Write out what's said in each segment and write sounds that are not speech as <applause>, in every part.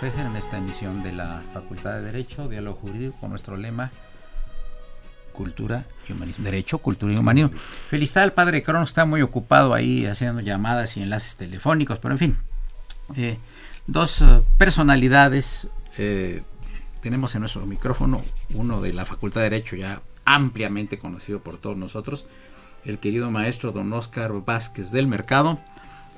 Fejer en esta emisión de la Facultad de Derecho, Diálogo Jurídico, con nuestro lema Cultura y Humanismo. Derecho, Cultura y Humanismo. Felicidad al padre Cronos, está muy ocupado ahí haciendo llamadas y enlaces telefónicos, pero en fin. Eh, dos eh, personalidades eh, tenemos en nuestro micrófono, uno de la Facultad de Derecho ya ampliamente conocido por todos nosotros, el querido maestro don Oscar Vázquez del Mercado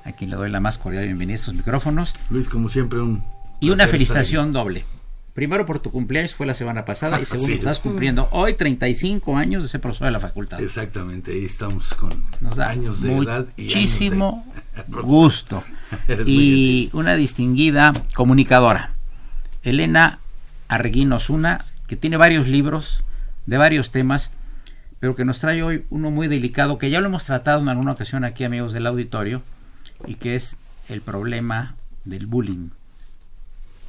a quien le doy la más cordial bienvenida a estos micrófonos. Luis, como siempre, un. Y una felicitación doble. Primero por tu cumpleaños, fue la semana pasada, y <laughs> segundo, estás cumpliendo hoy 35 años de ser profesor de la facultad. Exactamente, ahí estamos con años de edad y muchísimo gusto. <laughs> <laughs> y una distinguida comunicadora, Elena Arreguín Osuna, que tiene varios libros de varios temas, pero que nos trae hoy uno muy delicado, que ya lo hemos tratado en alguna ocasión aquí, amigos del auditorio, y que es el problema del bullying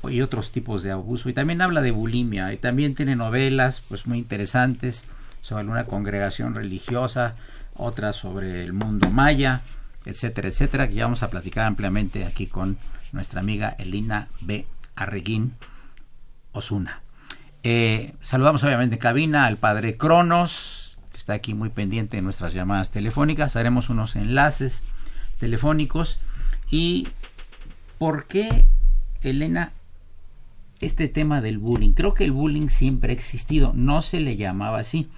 y otros tipos de abuso. Y también habla de bulimia y también tiene novelas pues muy interesantes sobre una congregación religiosa otras sobre el mundo maya etcétera etcétera que ya vamos a platicar ampliamente aquí con nuestra amiga Elina B. Arreguín Osuna. Eh, saludamos obviamente en cabina al padre Cronos que está aquí muy pendiente de nuestras llamadas telefónicas. Haremos unos enlaces telefónicos. ¿Y por qué, Elena, este tema del bullying? Creo que el bullying siempre ha existido, no se le llamaba así.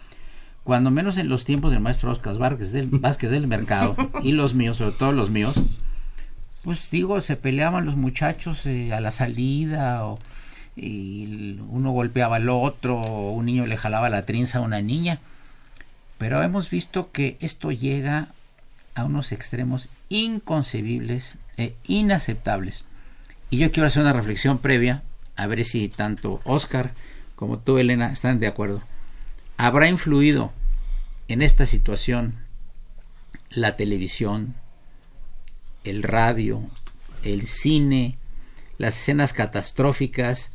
Cuando menos en los tiempos del maestro Oscar Vázquez del, <laughs> Vázquez del Mercado y los míos, sobre todo los míos, pues digo, se peleaban los muchachos eh, a la salida o y uno golpeaba al otro, o un niño le jalaba la trinza a una niña. Pero hemos visto que esto llega a unos extremos inconcebibles e inaceptables. Y yo quiero hacer una reflexión previa, a ver si tanto Oscar como tú, Elena, están de acuerdo. ¿Habrá influido en esta situación la televisión, el radio, el cine, las escenas catastróficas,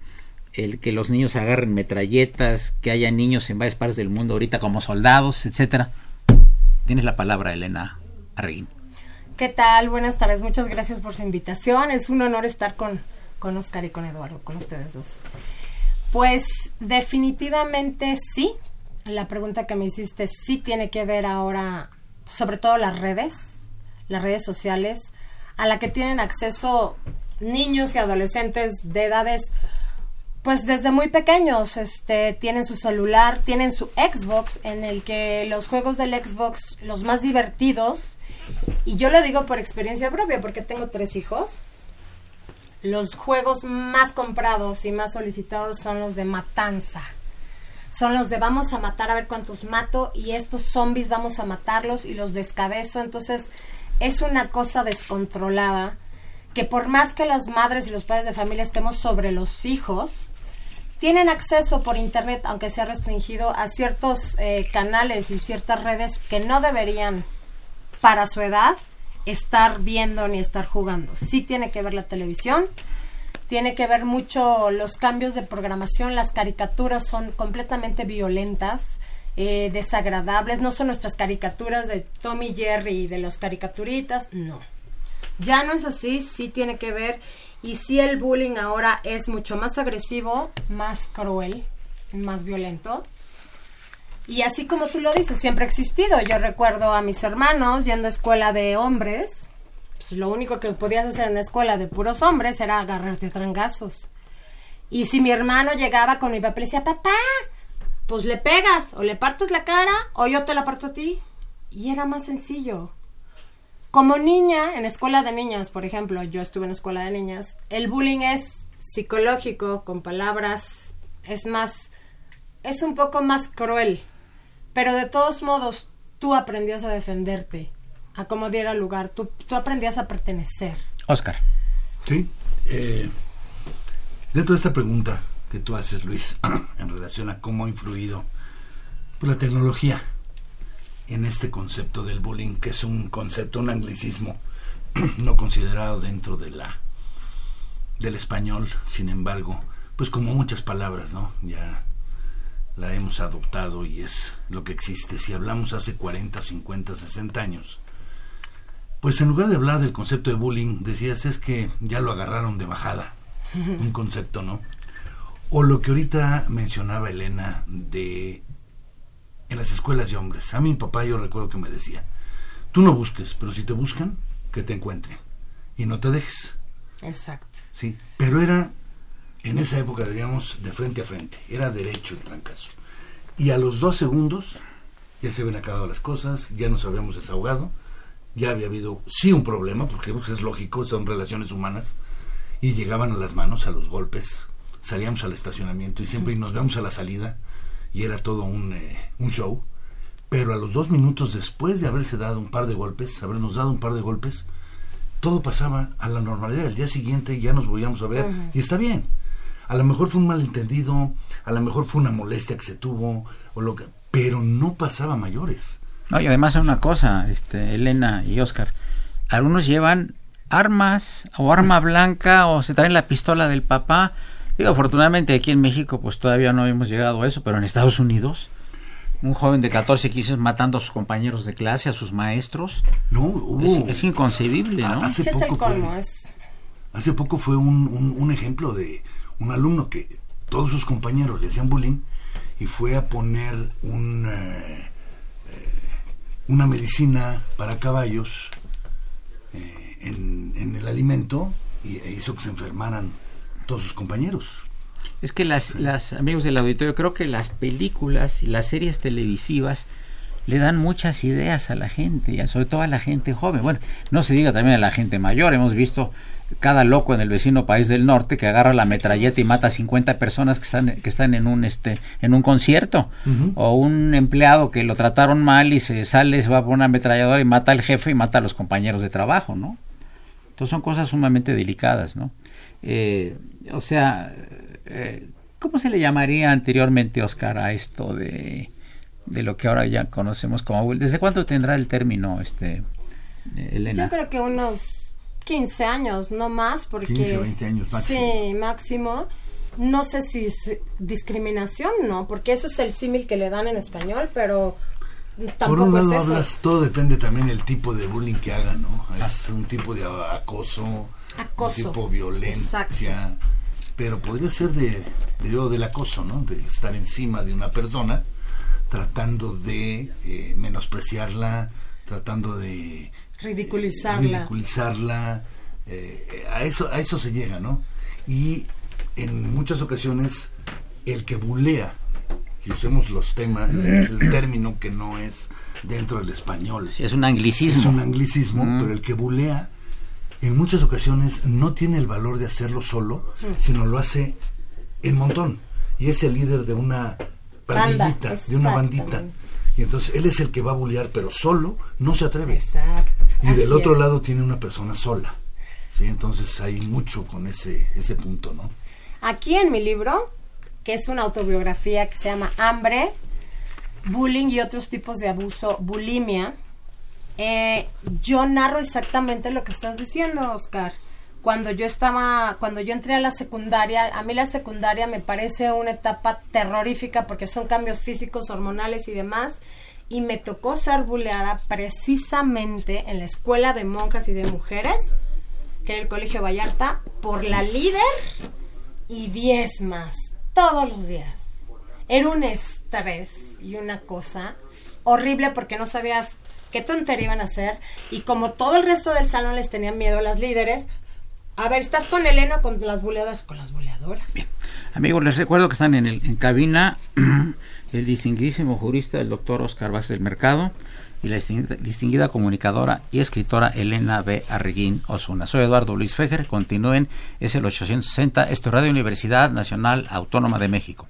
el que los niños agarren metralletas, que haya niños en varias partes del mundo ahorita como soldados, etcétera? Tienes la palabra, Elena. ¿Qué tal? Buenas tardes. Muchas gracias por su invitación. Es un honor estar con, con Oscar y con Eduardo, con ustedes dos. Pues definitivamente sí. La pregunta que me hiciste sí tiene que ver ahora, sobre todo las redes, las redes sociales, a la que tienen acceso niños y adolescentes de edades pues desde muy pequeños, este, tienen su celular, tienen su Xbox, en el que los juegos del Xbox, los más divertidos, y yo lo digo por experiencia propia, porque tengo tres hijos. Los juegos más comprados y más solicitados son los de matanza. Son los de vamos a matar a ver cuántos mato y estos zombies vamos a matarlos y los descabezo. Entonces es una cosa descontrolada que por más que las madres y los padres de familia estemos sobre los hijos, tienen acceso por internet, aunque sea restringido, a ciertos eh, canales y ciertas redes que no deberían, para su edad, estar viendo ni estar jugando. Sí tiene que ver la televisión, tiene que ver mucho los cambios de programación, las caricaturas son completamente violentas, eh, desagradables, no son nuestras caricaturas de Tommy Jerry y de las caricaturitas, no. Ya no es así, sí tiene que ver y sí el bullying ahora es mucho más agresivo, más cruel, más violento. Y así como tú lo dices, siempre ha existido. Yo recuerdo a mis hermanos yendo a escuela de hombres. Pues lo único que podías hacer en escuela de puros hombres era agarrarte a trangazos. Y si mi hermano llegaba con mi papá y decía, papá, pues le pegas, o le partes la cara, o yo te la parto a ti. Y era más sencillo. Como niña, en escuela de niñas, por ejemplo, yo estuve en escuela de niñas, el bullying es psicológico, con palabras, es más, es un poco más cruel. Pero de todos modos, tú aprendías a defenderte, a cómo diera lugar, tú, tú aprendías a pertenecer. Oscar. Sí. Eh, dentro de esta pregunta que tú haces, Luis, <clears throat> en relación a cómo ha influido pues, la tecnología en este concepto del bullying, que es un concepto, un anglicismo <clears throat> no considerado dentro de la del español, sin embargo, pues como muchas palabras, ¿no? Ya la hemos adoptado y es lo que existe. Si hablamos hace 40, 50, 60 años, pues en lugar de hablar del concepto de bullying, decías es que ya lo agarraron de bajada, <laughs> un concepto, ¿no? O lo que ahorita mencionaba Elena de en las escuelas de hombres. A mi papá yo recuerdo que me decía, tú no busques, pero si te buscan, que te encuentren. Y no te dejes. Exacto. Sí, pero era, en esa época, diríamos, de frente a frente. Era derecho el trancazo. Y a los dos segundos ya se habían acabado las cosas, ya nos habíamos desahogado, ya había habido, sí, un problema, porque pues, es lógico, son relaciones humanas, y llegaban a las manos, a los golpes, salíamos al estacionamiento y siempre nos vemos a la salida y era todo un, eh, un show. Pero a los dos minutos después de haberse dado un par de golpes, habernos dado un par de golpes, todo pasaba a la normalidad. El día siguiente ya nos volvíamos a ver y está bien. A lo mejor fue un malentendido, a lo mejor fue una molestia que se tuvo, o lo que, pero no pasaba mayores. No, y además hay una cosa, este, Elena y Oscar, algunos llevan armas o arma blanca o se traen la pistola del papá Digo, afortunadamente aquí en México pues todavía no hemos llegado a eso, pero en Estados Unidos un joven de 14, 15 matando a sus compañeros de clase, a sus maestros. No, es, inconcebible, ¿no? Hace poco, fue, hace poco fue un, un, ejemplo de un alumno que todos sus compañeros le hacían bullying y fue a poner un, eh, eh, una medicina para caballos eh, en, en, el alimento y e hizo que se enfermaran todos sus compañeros. Es que las, las amigos del auditorio, creo que las películas y las series televisivas le dan muchas ideas a la gente, y sobre todo a la gente joven. Bueno, no se diga también a la gente mayor, hemos visto cada loco en el vecino país del norte que agarra la metralleta y mata a 50 personas que están que están en un este en un concierto. O un empleado que lo trataron mal y se sale se va por una ametralladora y mata al jefe y mata a los compañeros de trabajo no entonces son cosas sumamente delicadas no eh, o sea, eh, ¿cómo se le llamaría anteriormente, Oscar, a esto de, de lo que ahora ya conocemos como ¿Desde cuánto tendrá el término, este, Elena? Yo creo que unos 15 años, no más, porque... 15 20 años máximo. Sí, máximo. No sé si es discriminación, no, porque ese es el símil que le dan en español, pero por un lado hablas, todo depende también del tipo de bullying que hagan, ¿no? Es un tipo de acoso, acoso. un tipo de violencia, pero podría ser de, de del acoso, ¿no? De estar encima de una persona tratando de eh, menospreciarla, tratando de ridiculizarla, ridiculizarla eh, a eso a eso se llega, ¿no? Y en muchas ocasiones el que bulea y usemos los temas, el <clears throat> término que no es dentro del español. es un anglicismo. Es un anglicismo, pero el que bulea en muchas ocasiones no tiene el valor de hacerlo solo, sino lo hace en montón. Y es el líder de una bandita, de una bandita. Y entonces él es el que va a bullear, pero solo no se atreve. Exacto. Y del otro lado tiene una persona sola. Sí, entonces hay mucho con ese, ese punto, ¿no? Aquí en mi libro, que es una autobiografía que se llama Hambre, Bullying y otros tipos de abuso, bulimia, eh, yo narro exactamente lo que estás diciendo, Oscar. Cuando yo estaba, cuando yo entré a la secundaria, a mí la secundaria me parece una etapa terrorífica porque son cambios físicos, hormonales y demás. Y me tocó ser buleada precisamente en la escuela de monjas y de mujeres, que era el Colegio Vallarta, por la líder y diez más, todos los días. Era un estrés y una cosa horrible porque no sabías qué tontería iban a hacer. Y como todo el resto del salón les tenían miedo a las líderes, a ver, ¿estás con Elena o con las buleadoras? Con las buleadoras. Bien. Amigos, les recuerdo que están en, el, en cabina <clears throat> el distinguidísimo jurista, el doctor Oscar Vázquez Mercado, y la distinguida, distinguida, comunicadora y escritora Elena B. Arreguín Osuna. Soy Eduardo Luis Fejer, continúen, es el 860, esto Radio Universidad Nacional Autónoma de México.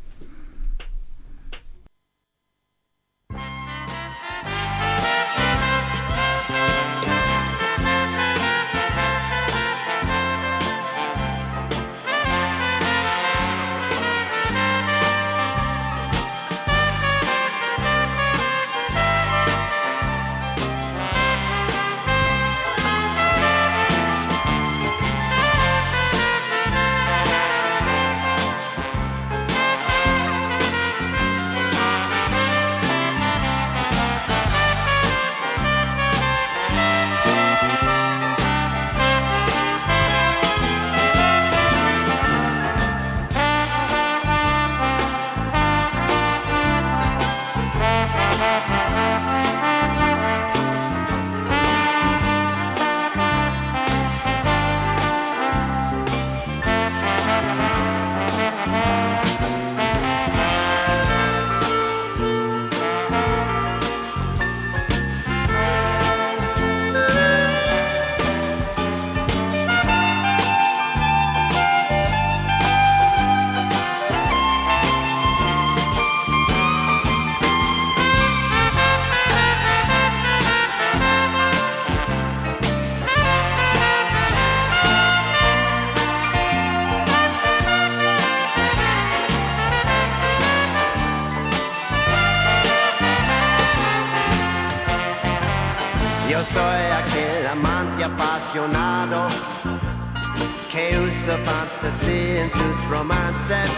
Sus romances.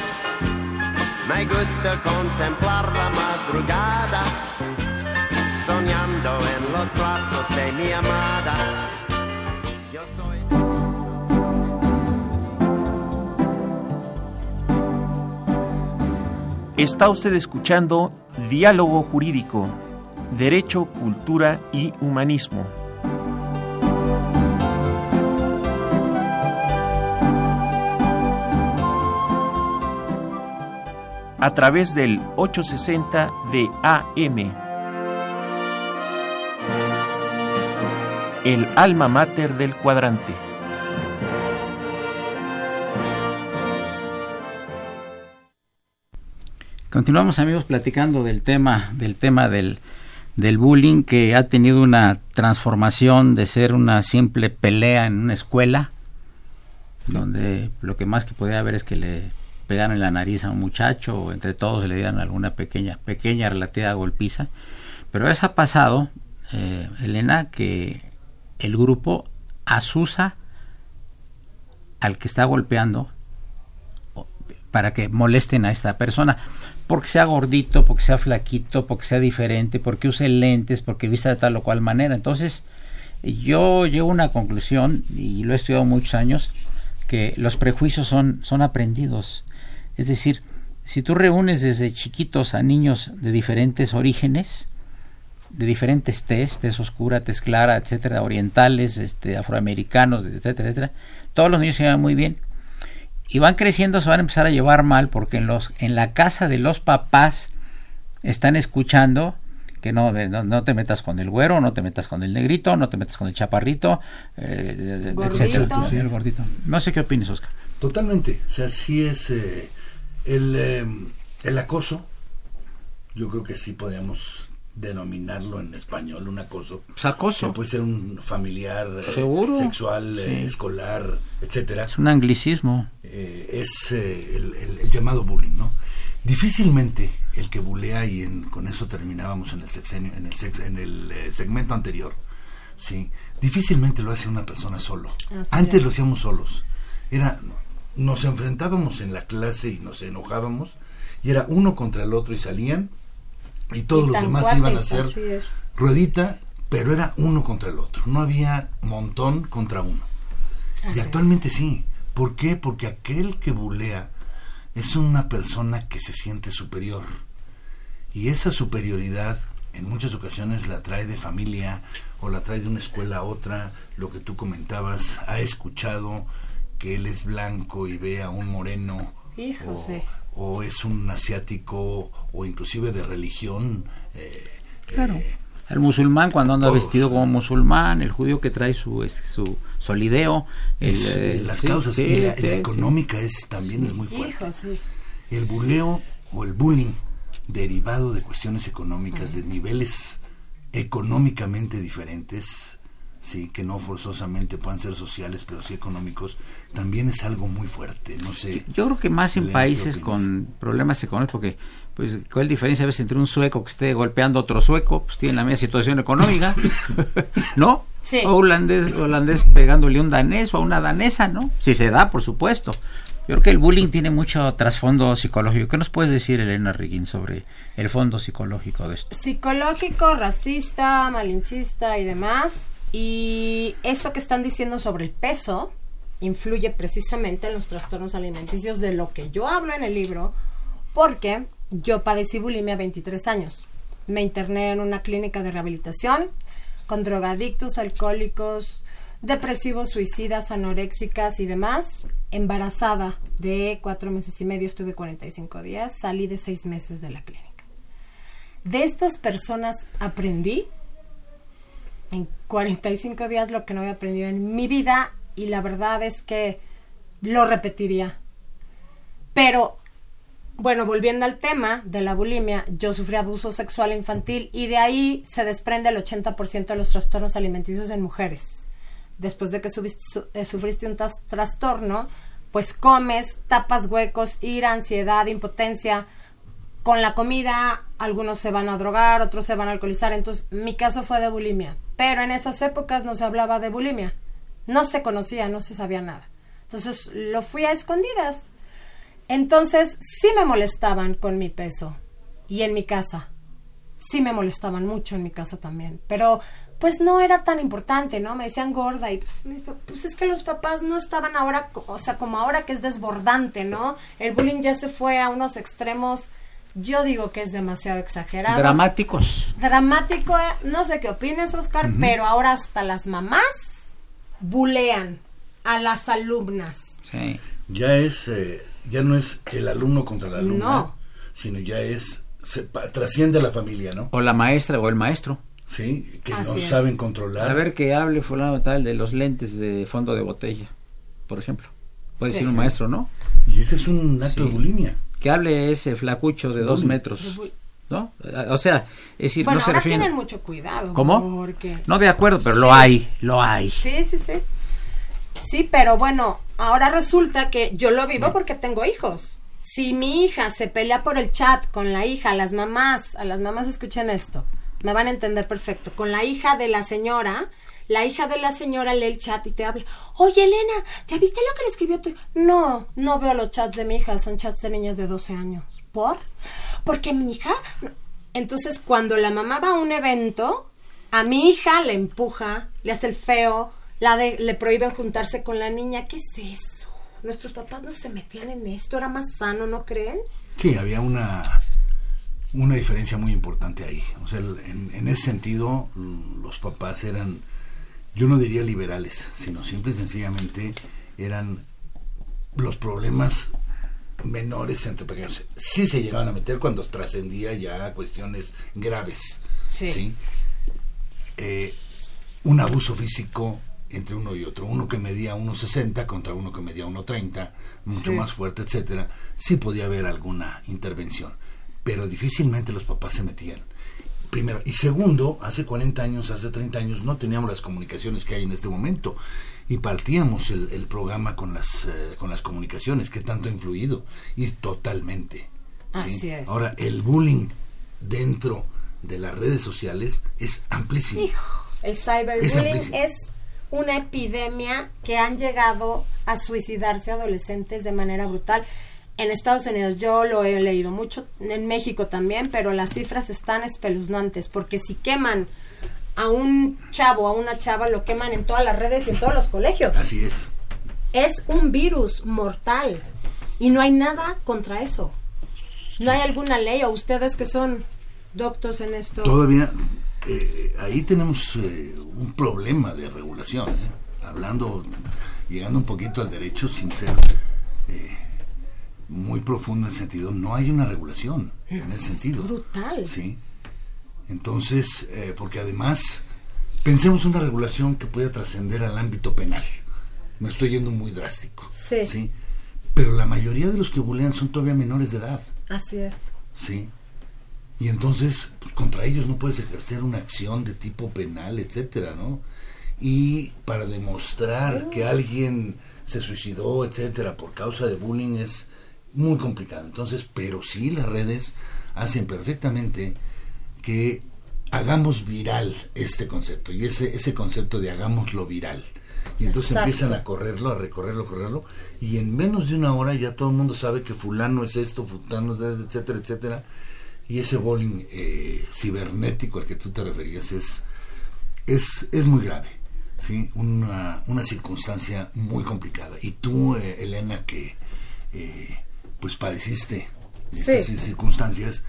Me gusta contemplar la madrugada, soñando en los brazos de mi amada. Yo soy... Está usted escuchando Diálogo Jurídico, Derecho, Cultura y Humanismo. A través del 860 de AM. El alma mater del cuadrante. Continuamos amigos platicando del tema del tema del, del bullying que ha tenido una transformación de ser una simple pelea en una escuela donde lo que más que podía haber es que le pegaran en la nariz a un muchacho o entre todos le dieran alguna pequeña pequeña relativa golpiza pero eso ha pasado eh, Elena que el grupo asusa al que está golpeando para que molesten a esta persona porque sea gordito, porque sea flaquito, porque sea diferente, porque use lentes, porque vista de tal o cual manera. Entonces, yo llego a una conclusión, y lo he estudiado muchos años, que los prejuicios son, son aprendidos. Es decir, si tú reúnes desde chiquitos a niños de diferentes orígenes, de diferentes test, tez oscura, tez clara, etcétera, orientales, este, afroamericanos, etcétera, etcétera, todos los niños se llevan muy bien y van creciendo se van a empezar a llevar mal porque en los en la casa de los papás están escuchando que no, no, no te metas con el güero, no te metas con el negrito, no te metas con el chaparrito, eh, etcétera, señor gordito. No sé qué opinas, Oscar. Totalmente, o sea, sí es eh, el, eh, el acoso, yo creo que sí podemos denominarlo en español un acoso. Pues acoso. Que puede ser un familiar, eh, Seguro. sexual, eh, escolar, etcétera. Es un anglicismo. Eh, es eh, el, el- el llamado bullying, ¿no? Difícilmente el que bulea y en- con eso terminábamos en el sexenio, en el sex- en el eh, segmento anterior, sí, difícilmente lo hace una persona solo. Así Antes es. lo hacíamos solos. Era nos enfrentábamos en la clase y nos enojábamos y era uno contra el otro y salían y todos Y los demás iban a hacer ruedita, pero era uno contra el otro. No había montón contra uno. Así Y es. actualmente sí. ¿Por qué? Porque aquel que bulea es una persona que se siente superior. Y esa superioridad en muchas ocasiones la trae de familia o la trae de una escuela a otra. Lo que tú comentabas, ha escuchado que él es blanco y ve a un moreno. Hijo, o, sí. o es un asiático o inclusive de religión. eh, Claro. eh, El musulmán cuando anda Todo. vestido como musulmán, el judío que trae su este, su solideo, el, es, eh, eh, las sí, causas sí, y la, sí, la sí. económica es también es muy fuerte. Hijo, sí. El buleo o el bullying derivado de cuestiones económicas, de niveles económicamente diferentes, sí, que no forzosamente puedan ser sociales, pero sí económicos, también es algo muy fuerte. No sé. Yo creo que más en Elena, ¿qué países con problemas económicos, porque pues cuál diferencia a veces entre un sueco que esté golpeando a otro sueco, pues tiene la misma situación económica, <laughs> ¿no? Sí. O holandés, holandés pegándole a un danés o a una danesa, ¿no? Si se da, por supuesto. Yo creo que el bullying tiene mucho trasfondo psicológico. ¿Qué nos puedes decir, Elena Riggin, sobre el fondo psicológico de esto? Psicológico, racista, malinchista y demás. Y eso que están diciendo sobre el peso influye precisamente en los trastornos alimenticios de lo que yo hablo en el libro, porque yo padecí bulimia a 23 años. Me interné en una clínica de rehabilitación con drogadictos, alcohólicos, depresivos, suicidas, anoréxicas y demás. Embarazada de cuatro meses y medio, estuve 45 días, salí de seis meses de la clínica. De estas personas aprendí en 45 días lo que no había aprendido en mi vida y la verdad es que lo repetiría. Pero, bueno, volviendo al tema de la bulimia, yo sufrí abuso sexual infantil y de ahí se desprende el 80% de los trastornos alimenticios en mujeres. Después de que eh, sufriste un trastorno, pues comes, tapas huecos, ira, ansiedad, impotencia, con la comida, algunos se van a drogar, otros se van a alcoholizar. Entonces, mi caso fue de bulimia. Pero en esas épocas no se hablaba de bulimia. No se conocía, no se sabía nada. Entonces, lo fui a escondidas. Entonces, sí me molestaban con mi peso. Y en mi casa. Sí me molestaban mucho en mi casa también. Pero, pues no era tan importante, ¿no? Me decían gorda y pues, pues es que los papás no estaban ahora, o sea, como ahora que es desbordante, ¿no? El bullying ya se fue a unos extremos, yo digo que es demasiado exagerado. Dramáticos. Dramático, eh, no sé qué opinas, Oscar, pero ahora hasta las mamás bulean a las alumnas. Sí. Ya es, eh, ya no es el alumno contra la alumna, No. sino ya es, se pa- trasciende a la familia, ¿no? O la maestra o el maestro. Sí, que no es. saben controlar. A ver que hable fulano tal de los lentes de fondo de botella, por ejemplo. Puede Sí. decir un maestro, ¿no? Y ese es un acto Sí. de bulimia. Que hable ese flacucho de dos metros, ¿no? O sea, es decir, Bueno, no se ahora refiere... tienen mucho cuidado. ¿Cómo? Porque... No de acuerdo, pero Sí. lo hay, lo hay. Sí, sí, sí. Sí, pero bueno, ahora resulta que yo lo vivo porque tengo hijos. Si mi hija se pelea por el chat con la hija, las mamás, a las mamás escuchen esto, me van a entender perfecto. Con la hija de la señora, la hija de la señora lee el chat y te habla. Oye, Elena, ¿ya viste lo que le escribió tu hija?" No, no veo los chats de mi hija, son chats de niñas de 12 años. ¿Por? Porque mi hija... Entonces, cuando la mamá va a un evento, a mi hija le empuja, le hace el feo, la le prohíben juntarse con la niña. ¿Qué es eso? Nuestros papás no se metían en esto, era más sano, ¿no creen? Sí, había una, una diferencia muy importante ahí. O sea, en, ese sentido, los papás eran, yo no diría liberales, sino simple y sencillamente eran los problemas menores entre pequeños. Sí se llegaban a meter cuando trascendía ya cuestiones graves. Sí. Eh, un abuso físico entre uno y otro, uno que medía 1.60 contra uno que medía 1.30, mucho Sí. más fuerte, etcétera, sí podía haber alguna intervención, pero difícilmente los papás se metían. Primero. Y segundo, hace 40 años, hace 30 años, no teníamos las comunicaciones que hay en este momento. Y partíamos el, el programa con las, eh, con las comunicaciones, que tanto ha influido. Y totalmente. ¿sí? Así es. Ahora, el bullying dentro de las redes sociales es amplísimo. El Es cyberbullying es una epidemia que han llegado a suicidarse adolescentes de manera brutal. En Estados Unidos yo lo he leído mucho, en México también, pero las cifras están espeluznantes porque si queman a un chavo, a una chava, lo queman en todas las redes y en todos los colegios. Así es. Es un virus mortal y no hay nada contra eso. No hay alguna ley o ustedes que son doctos en esto. Todavía eh, ahí tenemos eh, un problema de regulación. ¿eh? Hablando, llegando un poquito al derecho sin ser eh, muy profundo en el sentido, no hay una regulación en ese sentido. brutal. Sí. Entonces, eh, porque además, pensemos una regulación que pueda trascender al ámbito penal. Me estoy yendo muy drástico. Sí. Pero la mayoría de los que bulean son todavía menores de edad. Así es. Sí. Y entonces, pues, contra ellos no puedes ejercer una acción de tipo penal, etcétera, ¿no? Y para demostrar que alguien se suicidó, etcétera, por causa de bullying es muy complicado. Entonces, pero sí las redes hacen perfectamente que hagamos viral este concepto y ese ese concepto de hagámoslo viral. Y entonces Exacto. empiezan a correrlo, a recorrerlo, a correrlo, y en menos de una hora ya todo el mundo sabe que fulano es esto, fulano es, etcétera, etcétera. Y ese bullying eh, cibernético al que tú te referías es, es, es muy grave, ¿sí? Una, una circunstancia muy complicada. Y tú, eh, Elena, que eh, pues padeciste Sí. estas circunstancias,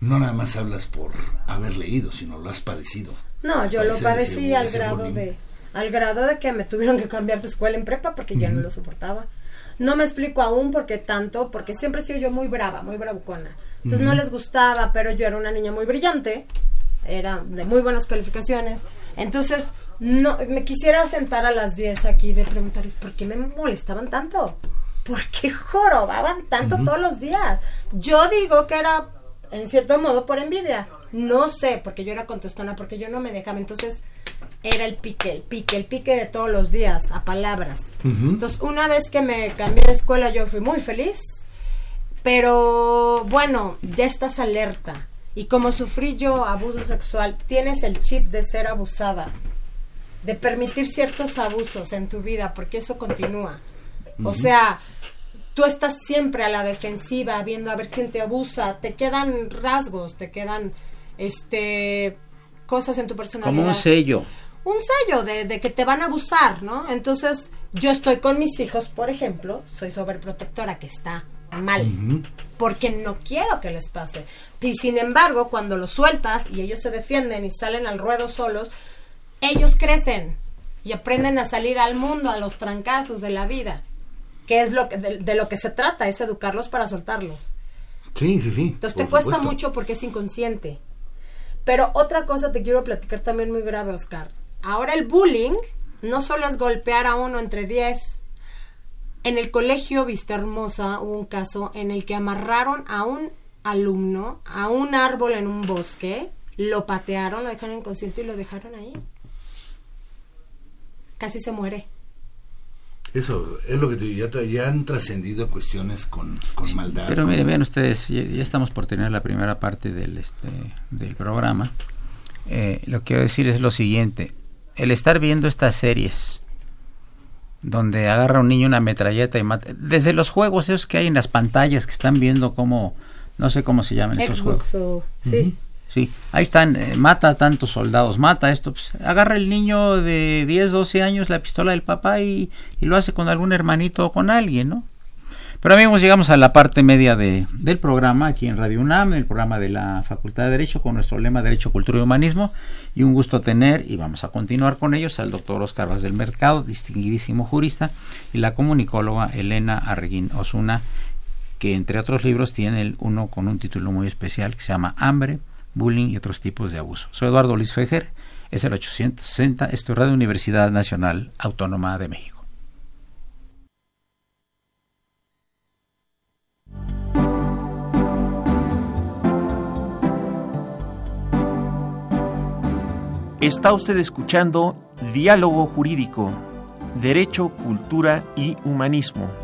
no nada más hablas por haber leído, sino lo has padecido. No, yo lo padecí ese- al ese grado bullying. de al grado de que me tuvieron que cambiar de escuela en prepa porque ya no lo soportaba. No me explico aún por qué tanto, porque siempre he sido yo muy brava, muy bravucona. Entonces no les gustaba, pero yo era una niña muy brillante, era de muy buenas calificaciones. Entonces, no me quisiera sentar a las 10 aquí de preguntarles por qué me molestaban tanto. ¿Por qué jorobaban tanto todos los días? Yo digo que era en cierto modo por envidia. No sé, porque yo era contestona, porque yo no me dejaba. Entonces, era el pique, el pique, el pique de todos los días, a palabras. Entonces, una vez que me cambié de escuela, yo fui muy feliz. Pero bueno, ya estás alerta. Y como sufrí yo abuso sexual, tienes el chip de ser abusada, de permitir ciertos abusos en tu vida, porque eso continúa. O sea, tú estás siempre a la defensiva, viendo a ver quién te abusa, te quedan rasgos, te quedan este cosas en tu personalidad Como un sello. un sello de, de que te van a abusar, ¿no? Entonces, yo estoy con mis hijos, por ejemplo, soy sobreprotectora, que está mal, porque no quiero que les pase. Y sin embargo, cuando los sueltas y ellos se defienden y salen al ruedo solos, ellos crecen y aprenden a salir al mundo, a los trancazos de la vida, que es lo que, de, de lo que se trata, es educarlos para soltarlos. Sí, sí, sí. Entonces te cuesta mucho porque es inconsciente. Pero otra cosa te quiero platicar también muy grave, Oscar. Ahora el bullying no solo es golpear a uno entre 10. En el colegio Vista Hermosa hubo un caso en el que amarraron a un alumno a un árbol en un bosque, lo patearon, lo dejaron inconsciente y lo dejaron ahí. Casi se muere. Eso es lo que te digo, ya, han trascendido cuestiones con, con maldad. Pero miren, vean ustedes, ya, ya estamos por tener la primera parte del, este, del programa. Eh, lo que quiero decir es lo siguiente. El estar viendo estas series donde agarra un niño una metralleta y mata... Desde los juegos esos que hay en las pantallas que están viendo como... No sé cómo se llaman esos juegos. Xbox o... Sí. Sí, ahí están, eh, mata a tantos soldados, mata esto, pues, agarra el niño de 10, 12 años la pistola del papá y, y lo hace con algún hermanito o con alguien, ¿no? Pero amigos, llegamos a la parte media de, del programa aquí en Radio UNAM, el programa de la Facultad de Derecho con nuestro lema Derecho, Cultura y Humanismo. Y un gusto tener, y vamos a continuar con ellos, al doctor Oscar Vaz del Mercado, distinguidísimo jurista, y la comunicóloga Elena Arreguín Osuna, que entre otros libros tiene uno con un título muy especial que se llama Hambre, bullying y otros tipos de abuso. Soy Eduardo Luis Fejer, es el 860, esto es Radio Universidad Nacional Autónoma de México. Está usted escuchando Diálogo Jurídico, Derecho, Cultura y Humanismo.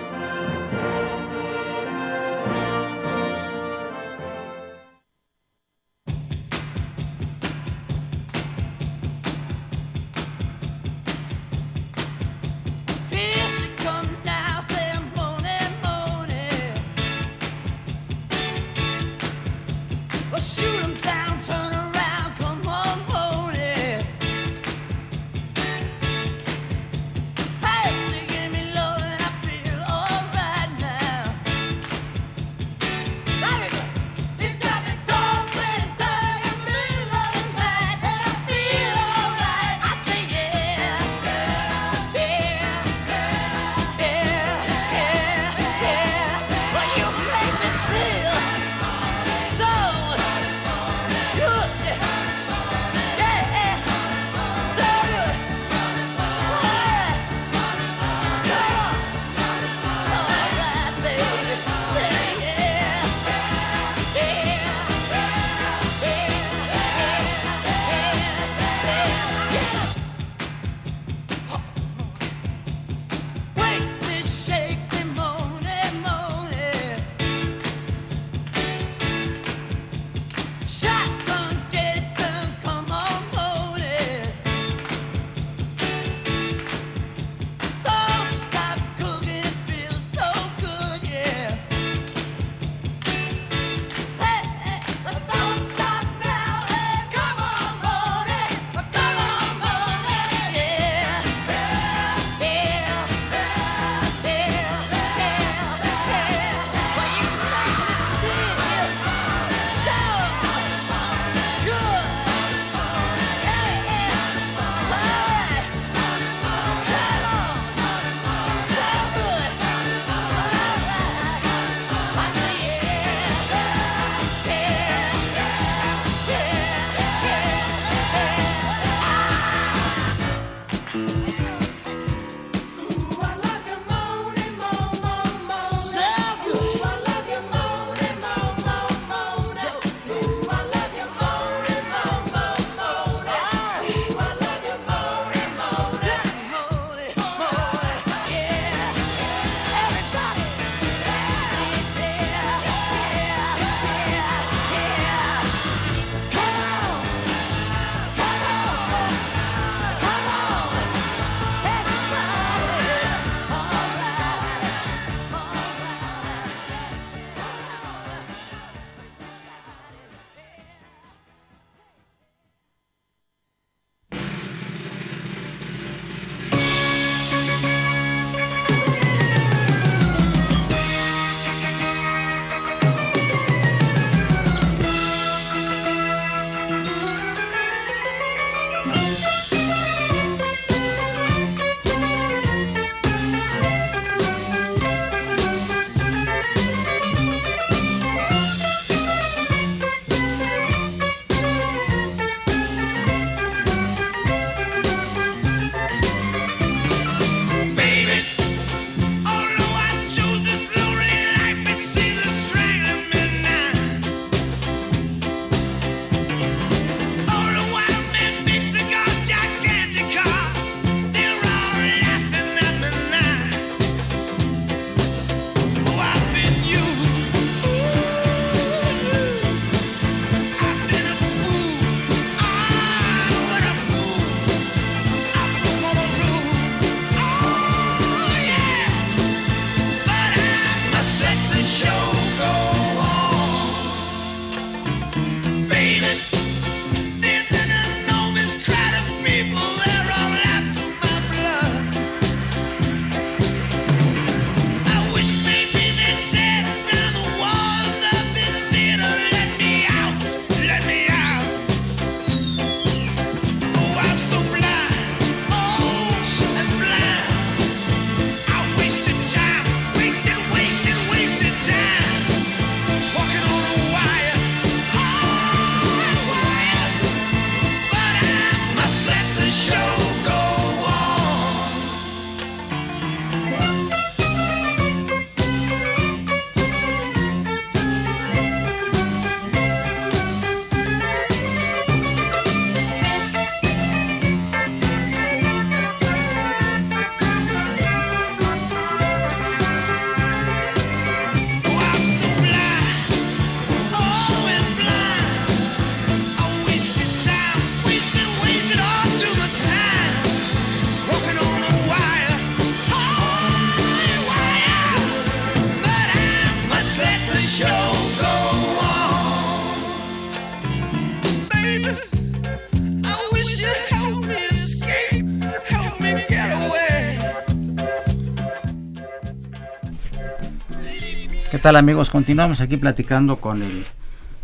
Tal amigos? Continuamos aquí platicando con el,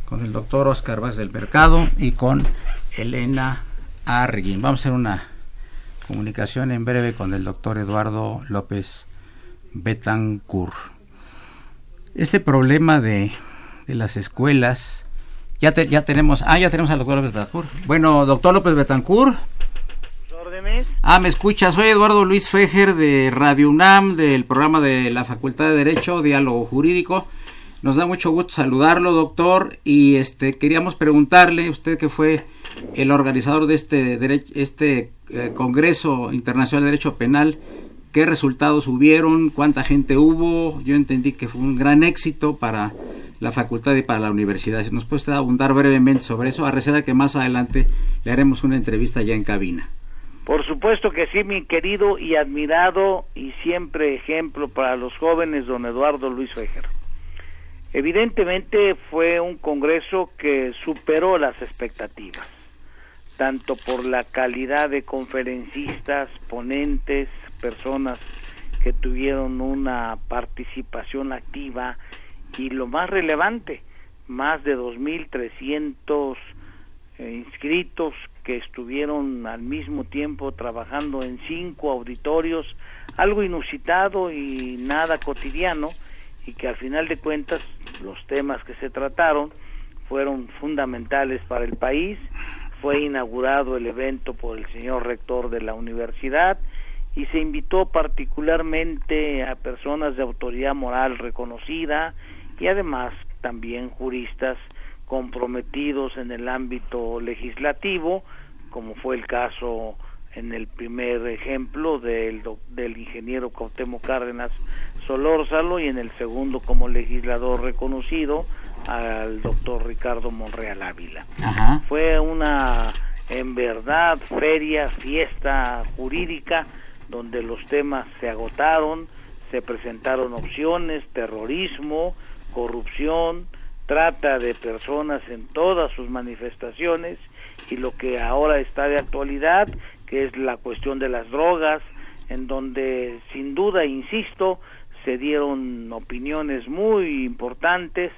con el doctor Oscar Vaz del Mercado y con Elena Arguin. Vamos a hacer una comunicación en breve con el doctor Eduardo López Betancourt. Este problema de, de las escuelas, ya, te- ya tenemos, ah, ya tenemos al doctor López Betancourt. Bueno, doctor López Betancourt. Ah, me escucha, soy Eduardo Luis Fejer de Radio UNAM, del programa de la Facultad de Derecho, Diálogo Jurídico. Nos da mucho gusto saludarlo, doctor, y este queríamos preguntarle, usted que fue el organizador de este este eh, Congreso Internacional de Derecho Penal, ¿qué resultados hubieron? ¿Cuánta gente hubo? Yo entendí que fue un gran éxito para la facultad y para la universidad. Si nos puede usted abundar brevemente sobre eso, a reserva que más adelante le haremos una entrevista ya en cabina. Por supuesto que sí, mi querido y admirado y siempre ejemplo para los jóvenes, don Eduardo Luis Fejer. Evidentemente fue un congreso que superó las expectativas, tanto por la calidad de conferencistas, ponentes, personas que tuvieron una participación activa y lo más relevante, más de 2.300 eh, inscritos que estuvieron al mismo tiempo trabajando en cinco auditorios, algo inusitado y nada cotidiano, y que al final de cuentas los temas que se trataron fueron fundamentales para el país. Fue inaugurado el evento por el señor rector de la universidad y se invitó particularmente a personas de autoridad moral reconocida y además también juristas comprometidos en el ámbito legislativo, como fue el caso en el primer ejemplo del, del ingeniero Cuauhtémoc Cárdenas Solórzalo y en el segundo como legislador reconocido al doctor Ricardo Monreal Ávila. Ajá. Fue una, en verdad, feria, fiesta jurídica, donde los temas se agotaron, se presentaron opciones, terrorismo, corrupción, trata de personas en todas sus manifestaciones y lo que ahora está de actualidad, que es la cuestión de las drogas, en donde sin duda, insisto, se dieron opiniones muy importantes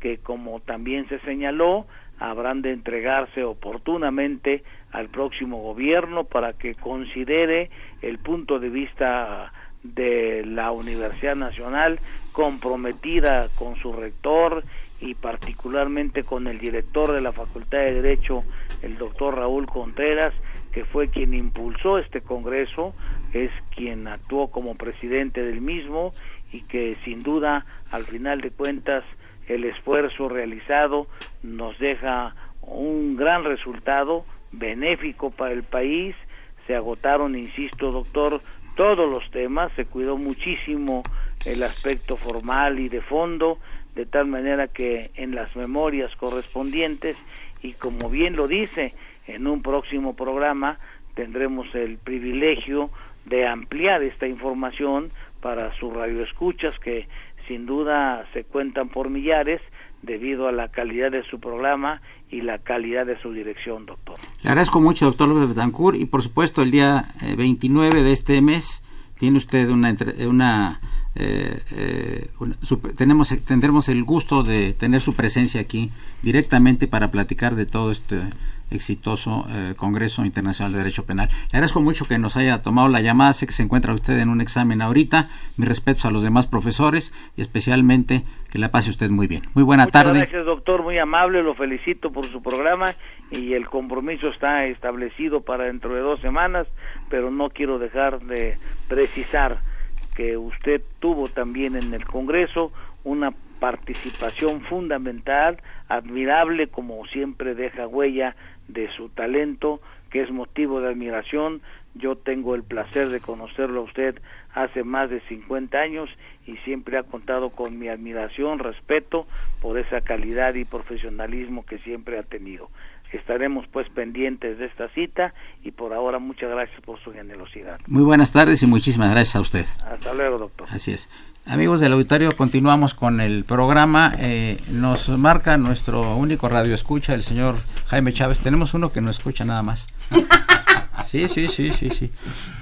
que como también se señaló, habrán de entregarse oportunamente al próximo gobierno para que considere el punto de vista de la Universidad Nacional comprometida con su rector y particularmente con el director de la Facultad de Derecho, el doctor Raúl Contreras, que fue quien impulsó este Congreso, es quien actuó como presidente del mismo y que sin duda al final de cuentas el esfuerzo realizado nos deja un gran resultado benéfico para el país. Se agotaron, insisto, doctor, todos los temas, se cuidó muchísimo el aspecto formal y de fondo, de tal manera que en las memorias correspondientes, y como bien lo dice, en un próximo programa tendremos el privilegio de ampliar esta información para sus radioescuchas que sin duda se cuentan por millares debido a la calidad de su programa y la calidad de su dirección, doctor. Le agradezco mucho, doctor López Betancourt, y por supuesto el día eh, 29 de este mes tiene usted una... una, eh, eh, una- su- tenemos, tendremos el gusto de tener su presencia aquí directamente para platicar de todo este exitoso eh, Congreso Internacional de Derecho Penal. Le agradezco mucho que nos haya tomado la llamada, sé que se encuentra usted en un examen ahorita, mis respetos a los demás profesores y especialmente que la pase usted muy bien. Muy buena Muchas tarde. gracias, doctor, muy amable, lo felicito por su programa y el compromiso está establecido para dentro de dos semanas, pero no quiero dejar de precisar que usted tuvo también en el Congreso una participación fundamental, admirable, como siempre deja huella de su talento, que es motivo de admiración. Yo tengo el placer de conocerlo a usted hace más de 50 años y siempre ha contado con mi admiración, respeto por esa calidad y profesionalismo que siempre ha tenido. Estaremos pues pendientes de esta cita y por ahora muchas gracias por su generosidad. Muy buenas tardes y muchísimas gracias a usted. Hasta luego, doctor. Así es. Amigos del auditorio, continuamos con el programa. Eh, nos marca nuestro único radio escucha, el señor Jaime Chávez. Tenemos uno que no escucha nada más. <laughs> Sí, sí, sí, sí, sí.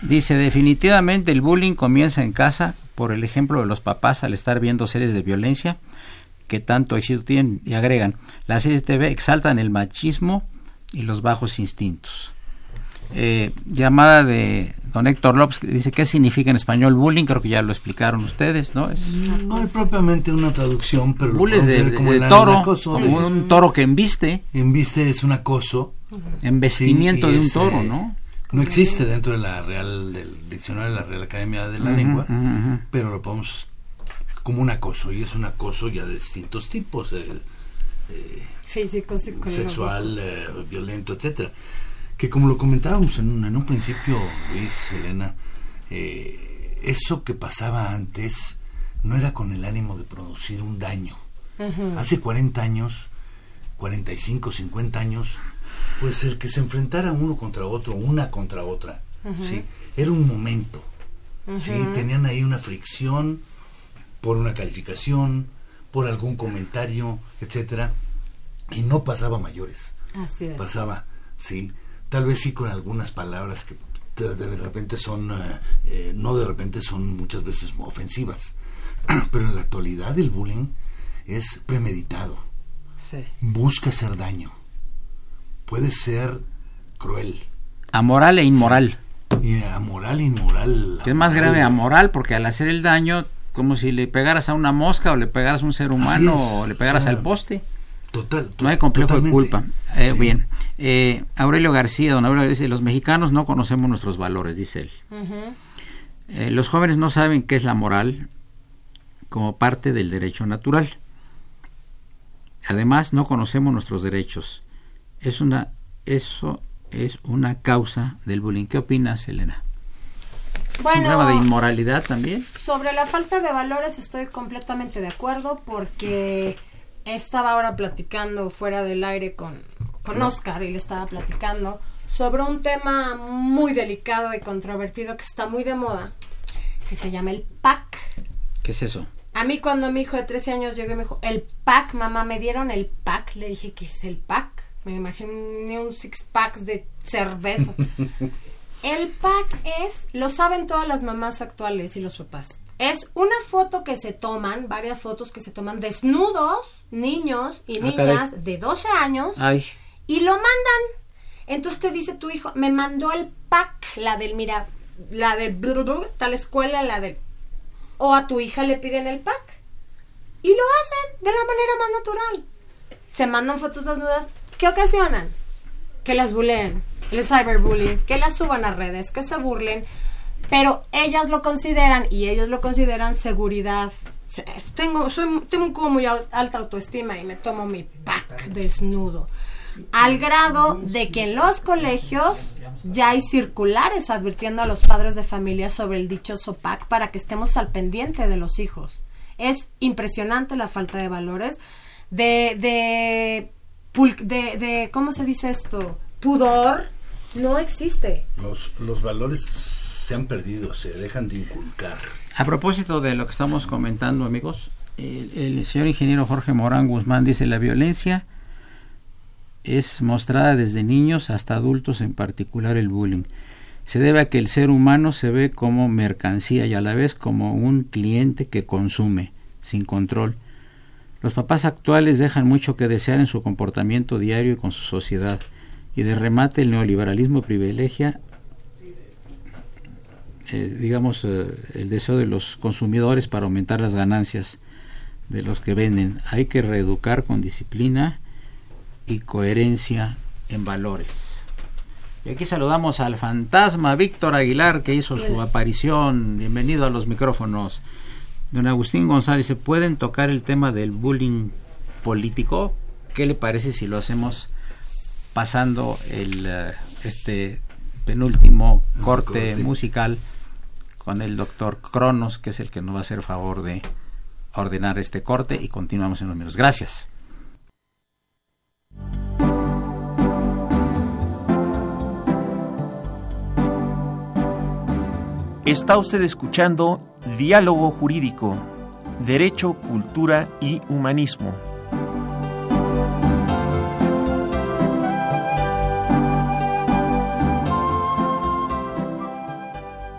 Dice, definitivamente el bullying comienza en casa por el ejemplo de los papás al estar viendo series de violencia que tanto éxito tienen y agregan, las series de TV exaltan el machismo y los bajos instintos. Eh, llamada de don Héctor López que dice qué significa en español bullying, creo que ya lo explicaron ustedes, ¿no? Es, No hay propiamente una traducción, pero lo bull es de, como de el- el toro, acoso como de- un toro que embiste, Embiste es un acoso. embestimiento Sí, de un toro, eh, ¿no? No existe dentro de la Real del diccionario de la Real Academia de la Lengua, pero lo podemos como un acoso y es un acoso ya de distintos tipos, eh, Físico, psicológico. sexual, eh, violento, etcétera. Que como lo comentábamos en un, en un principio, Luis, Elena, eh, eso que pasaba antes no era con el ánimo de producir un daño. Ujú. Hace 40 años, 45, 50 años, pues el que se enfrentara uno contra otro, una contra otra. ¿sí? era un momento. ¿sí? Tenían ahí una fricción por una calificación, por algún comentario, etcétera, y no pasaba a mayores. Así es. Pasaba, sí, tal vez sí con algunas palabras que de, de repente son, eh, eh, no de repente son muchas veces ofensivas, <clears throat> pero en la actualidad el bullying es premeditado, Sí. busca hacer daño, puede ser cruel, Amoral e inmoral. y amoral, inmoral. Que es más grave amoral porque al hacer el daño, como si le pegaras a una mosca o le pegaras a un ser humano o le pegaras o sea, al poste. Total, No hay complejo de culpa. Eh, Sí. Bien. Eh, Aurelio García, don Aurelio dice, los mexicanos no conocemos nuestros valores, dice él. Eh, los jóvenes no saben qué es la moral como parte del derecho natural. Además, no conocemos nuestros derechos. Es una, eso es una causa del bullying. ¿Qué opinas, Elena? ¿Es un problema de Bueno, inmoralidad también? sobre la falta de valores estoy completamente de acuerdo porque estaba ahora platicando fuera del aire con, con Oscar y le estaba platicando sobre un tema muy delicado y controvertido que está muy de moda, que se llama el PAC. ¿Qué es eso? A mí cuando mi hijo de 13 años llegó y me dijo, el pack, mamá, me dieron el pack. Le dije, ¿qué es el pack? Me imaginé un six packs de cerveza. <laughs> el pack es, lo saben todas las mamás actuales y los papás. Es una foto que se toman, varias fotos que se toman desnudos, niños y Ah, niñas de 12 años Ay, y lo mandan. Entonces te dice tu hijo, me mandó el pack, la del, mira, la del blu, blu, tal escuela, la del... O a tu hija le piden el pack. Y lo hacen de la manera más natural. Se mandan fotos desnudas. ¿Qué ocasionan? Que las buleen, el cyberbullying, que las suban a redes, que se burlen. Pero ellas lo consideran y ellos lo consideran seguridad. Se- Tengo, soy, tengo como muy al- alta autoestima y me tomo mi pack desnudo. Al grado de que en los colegios ya hay circulares advirtiendo a los padres de familia sobre el dichoso pack para que estemos al pendiente de los hijos. Es impresionante la falta de valores, de, de, de, de ¿cómo se dice esto? Pudor. No existe. Los, los valores se han perdido, se dejan de inculcar. A propósito de lo que estamos comentando, amigos, el, el señor ingeniero Jorge Morán Guzmán dice la violencia es mostrada desde niños hasta adultos, en particular el bullying. Se debe a que el ser humano se ve como mercancía y a la vez como un cliente que consume, sin control. Los papás actuales dejan mucho que desear en su comportamiento diario y con su sociedad, y de remate el neoliberalismo privilegia eh, digamos, eh, el deseo de los consumidores para aumentar las ganancias de los que venden. Hay que reeducar con disciplina y coherencia en valores. Y aquí saludamos al fantasma Víctor Aguilar que hizo su aparición. Bienvenido a los micrófonos. Don Agustín González, ¿se pueden tocar el tema del bullying político? ¿Qué le parece si lo hacemos pasando el eh, este penúltimo corte, corte. musical con el doctor Cronos, que es el que nos va a hacer favor de ordenar este corte y continuamos en los minutos. Gracias. Está usted escuchando Diálogo Jurídico, Derecho, Cultura y Humanismo.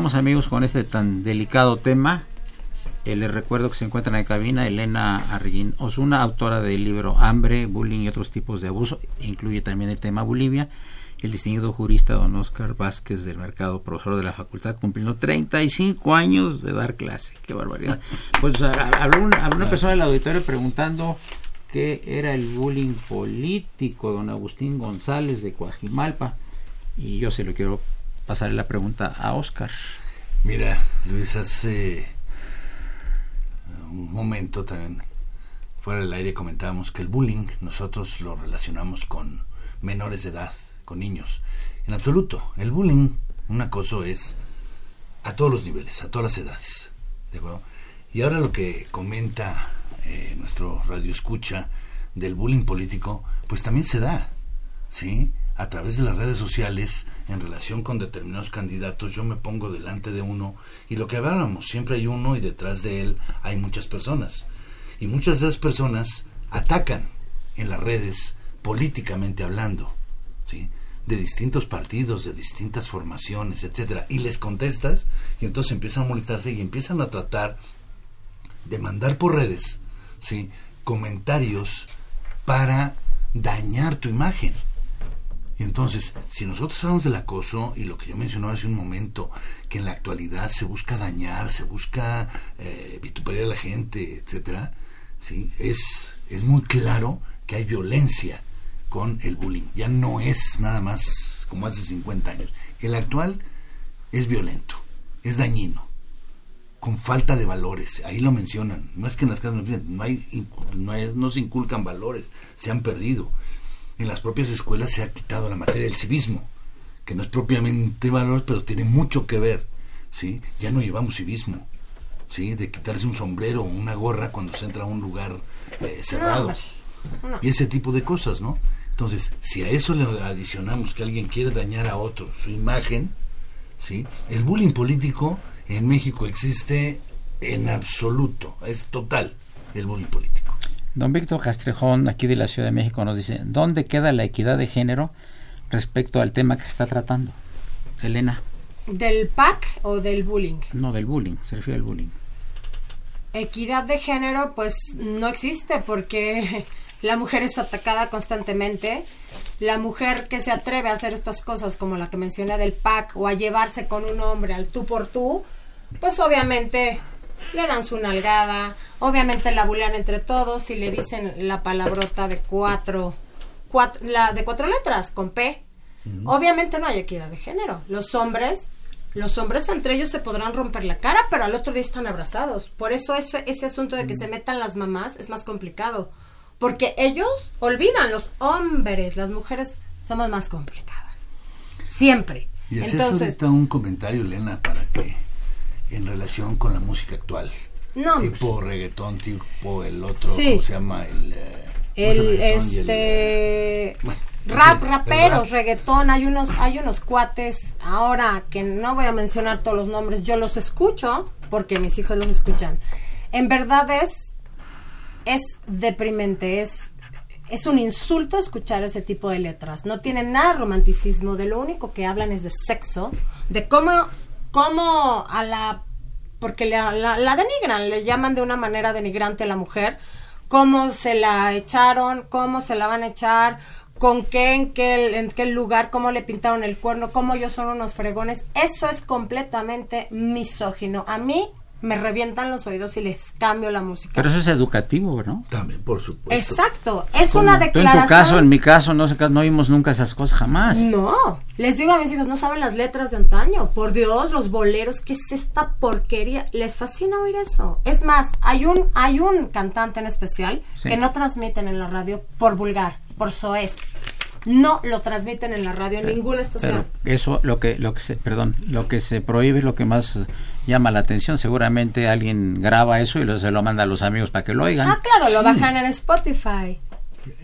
Continuamos amigos con este tan delicado tema. Eh, les recuerdo que se encuentra en la cabina Elena Arguín Osuna, autora del libro Hambre, Bullying y otros tipos de abuso, incluye también el tema Bolivia. El distinguido jurista don Oscar Vázquez del Mercado, profesor de la facultad, cumpliendo 35 años de dar clase. ¡Qué barbaridad! Pues habló una, una persona del auditorio preguntando qué era el bullying político, don Agustín González de Coajimalpa. Y yo se lo quiero pasarle la pregunta a Oscar. Mira, Luis, hace un momento también fuera del aire comentábamos que el bullying nosotros lo relacionamos con menores de edad, con niños. En absoluto, el bullying, un acoso es a todos los niveles, a todas las edades. ¿De acuerdo? Y ahora lo que comenta eh, nuestro radio escucha del bullying político, pues también se da, ¿sí? A través de las redes sociales, en relación con determinados candidatos, yo me pongo delante de uno y lo que hablábamos, siempre hay uno y detrás de él hay muchas personas. Y muchas de esas personas atacan en las redes políticamente hablando, ¿sí? de distintos partidos, de distintas formaciones, etcétera, y les contestas y entonces empiezan a molestarse y empiezan a tratar de mandar por redes, ¿sí? comentarios para dañar tu imagen. Y entonces, si nosotros hablamos del acoso y lo que yo mencionaba hace un momento, que en la actualidad se busca dañar, se busca eh, vituperiar a la gente, etcétera, ¿sí? es, es muy claro que hay violencia con el bullying. Ya no es nada más como hace 50 años. El actual es violento, es dañino, con falta de valores. Ahí lo mencionan. No es que en las casas no, hay, no, hay- no se inculcan valores, se han perdido. En las propias escuelas se ha quitado la materia del civismo, que no es propiamente valor, pero tiene mucho que ver. ¿sí? Ya no llevamos civismo. ¿sí? De quitarse un sombrero o una gorra cuando se entra a un lugar eh, cerrado. no. Y ese tipo de cosas, ¿no? Entonces, si a eso le adicionamos que alguien quiere dañar a otro su imagen, ¿sí? El bullying político en México existe en absoluto, es total el bullying político. Don Víctor Castrejón, aquí de la Ciudad de México, nos dice, ¿dónde queda la equidad de género respecto al tema que se está tratando? Elena, ¿Del PAC o del bullying? no del bullying, se refiere al bullying. Equidad de género, pues no existe porque <laughs> la mujer es atacada constantemente. La mujer que se atreve a hacer estas cosas como la que mencioné del PAC o a llevarse con un hombre al tú por tú, pues obviamente le dan su nalgada, obviamente la bulean entre todos y le dicen la palabrota de cuatro, cuat- la de cuatro letras con P. Obviamente no hay equidad de género. Los hombres, los hombres entre ellos se podrán romper la cara, pero al otro día están abrazados. Por eso eso, ese asunto de que se metan las mamás es más complicado. Porque ellos olvidan, los hombres, las mujeres somos más complicadas. Siempre. Y haces Entonces, ahorita un comentario, Elena, para que en relación con la música actual, no, tipo reggaetón, tipo el otro, Sí. ¿cómo se llama? El, eh, ¿cómo es el reggaetón y el, este bueno, rap raperos rap? reggaetón hay unos hay unos cuates ahora que no voy a mencionar todos los nombres yo los escucho porque mis hijos los escuchan en verdad es es deprimente es Es un insulto escuchar ese tipo de letras. No tienen nada de romanticismo. De lo único que hablan es de sexo, de cómo, cómo a la porque la, la, la denigran, le llaman de una manera denigrante a la mujer, cómo se la echaron, cómo se la van a echar, con qué, en qué, en qué lugar, cómo le pintaron el cuerno, cómo ellos son unos fregones. Eso es completamente misógino. A mí me revientan los oídos y les cambio la música. Pero eso es educativo, ¿no? También, por supuesto. Exacto, es una tú declaración. en tu caso, en mi caso, no, sé, no vimos nunca esas cosas jamás. No, les digo a mis hijos, no saben las letras de antaño. Por Dios, los boleros, ¿qué es esta porquería? Les fascina oír eso. Es más, hay un, hay un cantante en especial Sí. que no transmiten en la radio por vulgar, por soez. No lo transmiten en la radio en ninguna estación. Eso, lo que, lo que se, perdón, lo que se prohíbe es lo que más llama la atención. Seguramente alguien graba eso y lo, se lo manda a los amigos para que lo oigan. Ah, claro, lo bajan en Spotify.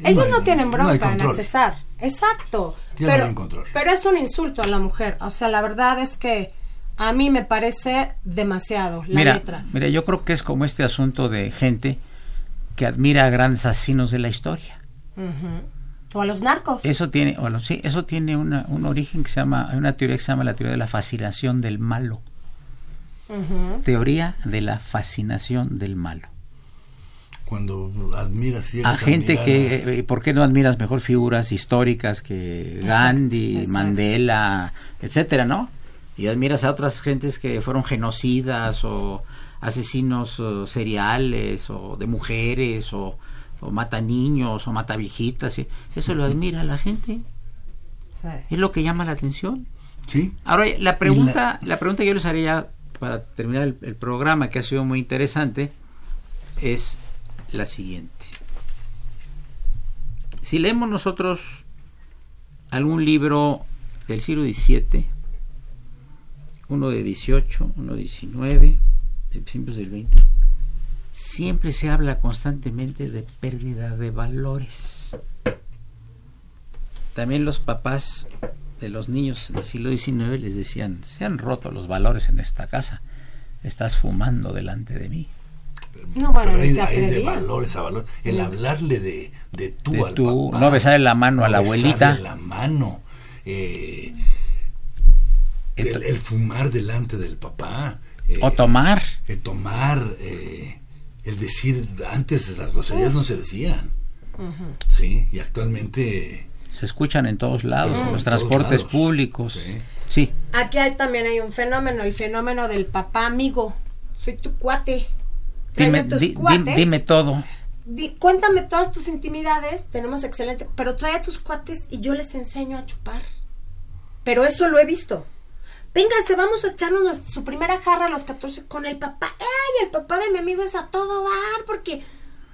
Ellos no tienen no bronca en accesar. Exacto. Ya pero, pero es un insulto a la mujer. O sea, la verdad es que a mí me parece demasiado la mira, letra. mira, yo creo que es como este asunto de gente que admira a grandes asesinos de la historia. O a los narcos. Eso tiene, o lo- sí, eso tiene una, un origen que se llama, hay una teoría que se llama la teoría de la fascinación del malo. Teoría de la fascinación del malo. Cuando admiras A gente admirar que, eh, ¿por qué no admiras mejor figuras históricas que Gandhi, exacto. Mandela, etcétera, no? Y admiras a otras gentes que fueron genocidas o asesinos seriales o de mujeres o, o mata niños o mata viejitas. Eso lo admira la gente. Sí. Es lo que llama la atención. Sí, Ahora, la pregunta, la... pregunta que yo les haría para terminar el, el programa, que ha sido muy interesante, es la siguiente. Si leemos nosotros algún libro del siglo XVII, uno de 18, uno de 19, de principios del 20, siempre se habla constantemente de pérdida de valores. También los papás de los niños del siglo XIX les decían, se han roto los valores en esta casa, estás fumando delante de mí. No, bueno, pero hay, se hay de valores a valores. El hablarle de, de tú De al tú, papá. no besarle la mano a la besarle abuelita. la mano. eh, el, el fumar delante del papá. eh, O tomar. el tomar, eh, el decir, antes las groserías no se decían. Sí, y actualmente Se escuchan en todos lados, en los transportes lados. públicos. Sí. Sí. Aquí hay, también hay un fenómeno, el fenómeno del papá amigo. Soy tu cuate. Tráeme Dime, tus di- di- cuates. dime todo. Di- cuéntame todas tus intimidades, tenemos excelente, pero trae a tus cuates y yo les enseño a chupar. Pero eso lo he visto. Vénganse, vamos a echarnos su primera jarra a los 14 con el papá. ¡Ay, el papá de mi amigo es a todo dar! Porque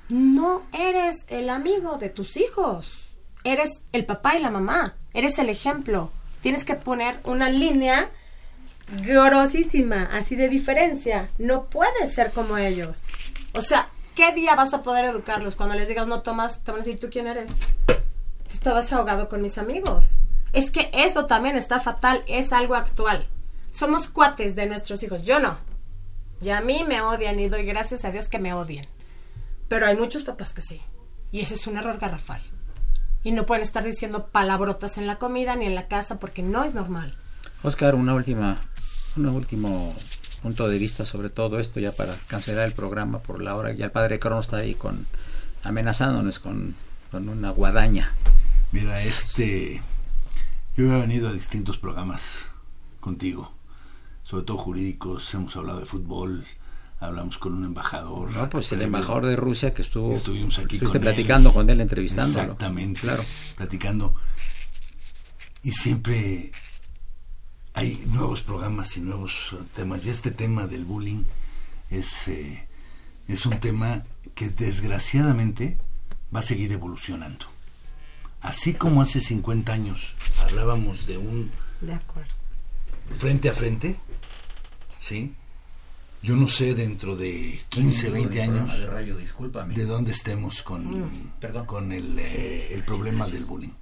no eres el amigo de tus hijos. Eres el papá y la mamá. Eres el ejemplo. Tienes que poner una línea grosísima, así de diferencia. No puedes ser como ellos. O sea, ¿qué día vas a poder educarlos? Cuando les digas no tomas, te van a decir, ¿tú quién eres? Estabas ahogado con mis amigos. Es que eso también está fatal, es algo actual. Somos cuates de nuestros hijos, yo no. Y a mí me odian y doy gracias a Dios que me odien. Pero hay muchos papás que sí. Y ese es un error garrafal. Y no pueden estar diciendo palabrotas en la comida ni en la casa porque no es normal. Oscar, una última, un último punto de vista sobre todo esto ya para cancelar el programa por la hora. Ya el padre Crono está ahí con amenazándonos con, con una guadaña. Mira, este. Yo he venido a distintos programas contigo, sobre todo jurídicos. Hemos hablado de fútbol, hablamos con un embajador. No, pues el embajador de Rusia que estuvo. Estuvimos aquí estuviste con él. platicando con él, entrevistándolo. Exactamente. Claro. Platicando. Y siempre hay nuevos programas y nuevos temas. Y este tema del bullying es, eh, es un tema que desgraciadamente va a seguir evolucionando. Así como hace 50 años hablábamos de un De acuerdo. frente a frente, ¿sí? Yo no sé dentro de 15, 20 años De dónde estemos con, Mm. Perdón. con el, eh, el problema del bullying.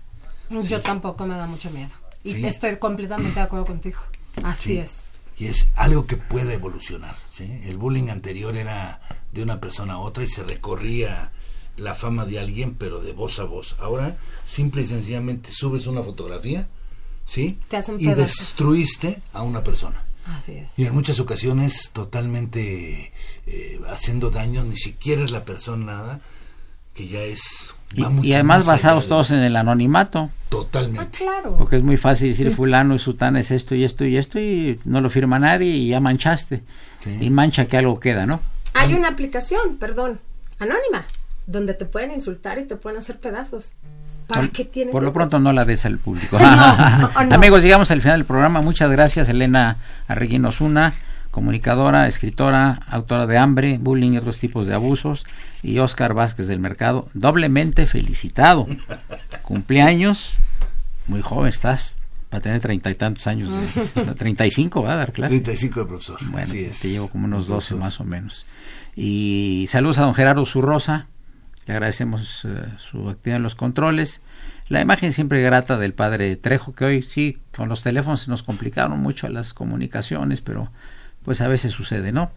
Yo tampoco me da mucho miedo. Y Sí. estoy completamente de acuerdo contigo. Así Sí. es. Y es algo que puede evolucionar. ¿sí? El bullying anterior era de una persona a otra y se recorría la fama de alguien, pero de voz a voz. Ahora, simple y sencillamente subes una fotografía, ¿sí? Te hacen y destruiste a una persona. Así es. Y en muchas ocasiones totalmente eh, haciendo daño, ni siquiera es la persona nada, que ya es... Y, además basados todos en el anonimato, Totalmente. Claro. porque es muy fácil decir fulano y sutana es esto y esto y esto y no lo firma nadie y ya manchaste. Sí. Y mancha que algo queda, ¿no? Hay una aplicación, perdón, anónima, donde te pueden insultar y te pueden hacer pedazos. ¿Para Por- qué tienes Por lo eso? pronto no la des al público. <laughs> <laughs> No, <laughs> no. Amigos, llegamos al final del programa. Muchas gracias, Elena Arreguín Osuna, comunicadora, escritora, autora de Hambre, Bullying y otros tipos de abusos, y Oscar Vázquez del Mercado, doblemente felicitado. Cumpleaños, muy joven estás, para tener treinta y tantos años, de, treinta y cinco, ¿va a dar clase? 35 de profesor. Bueno, Así es. te llevo como unos Un 12 profesor. más o menos. Y saludos a don Gerardo Zurrosa, le agradecemos eh, su actividad en los controles. La imagen siempre grata del padre Trejo, que hoy sí, con los teléfonos nos complicaron mucho las comunicaciones, pero pues a veces sucede, ¿no?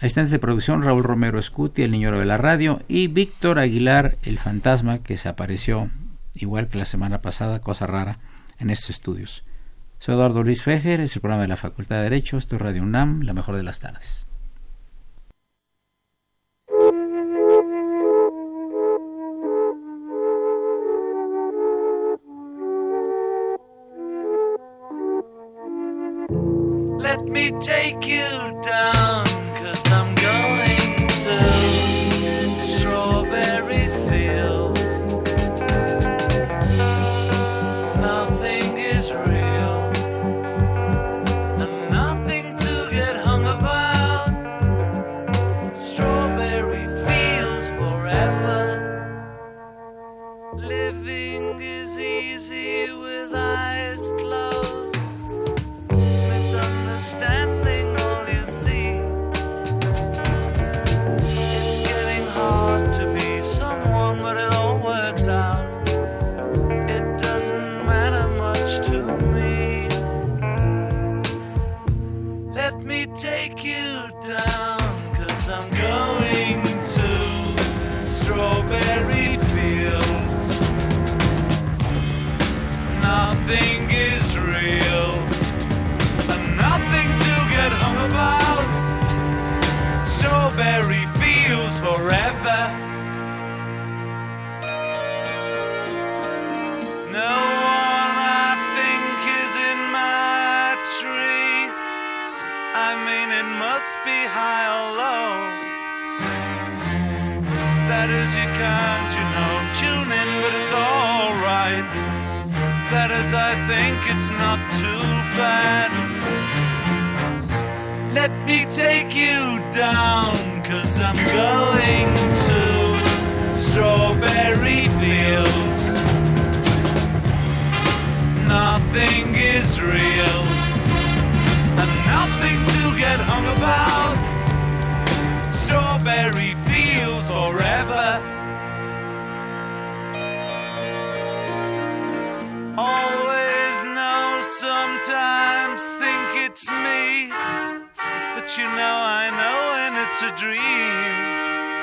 Asistentes de producción Raúl Romero Escuti, el niño de la radio, y Víctor Aguilar, el fantasma que se apareció, igual que la semana pasada, cosa rara, en estos estudios. Soy Eduardo Luis Fejer, es el programa de la Facultad de Derecho, esto es Radio UNAM, la mejor de las tardes. Let me take you down,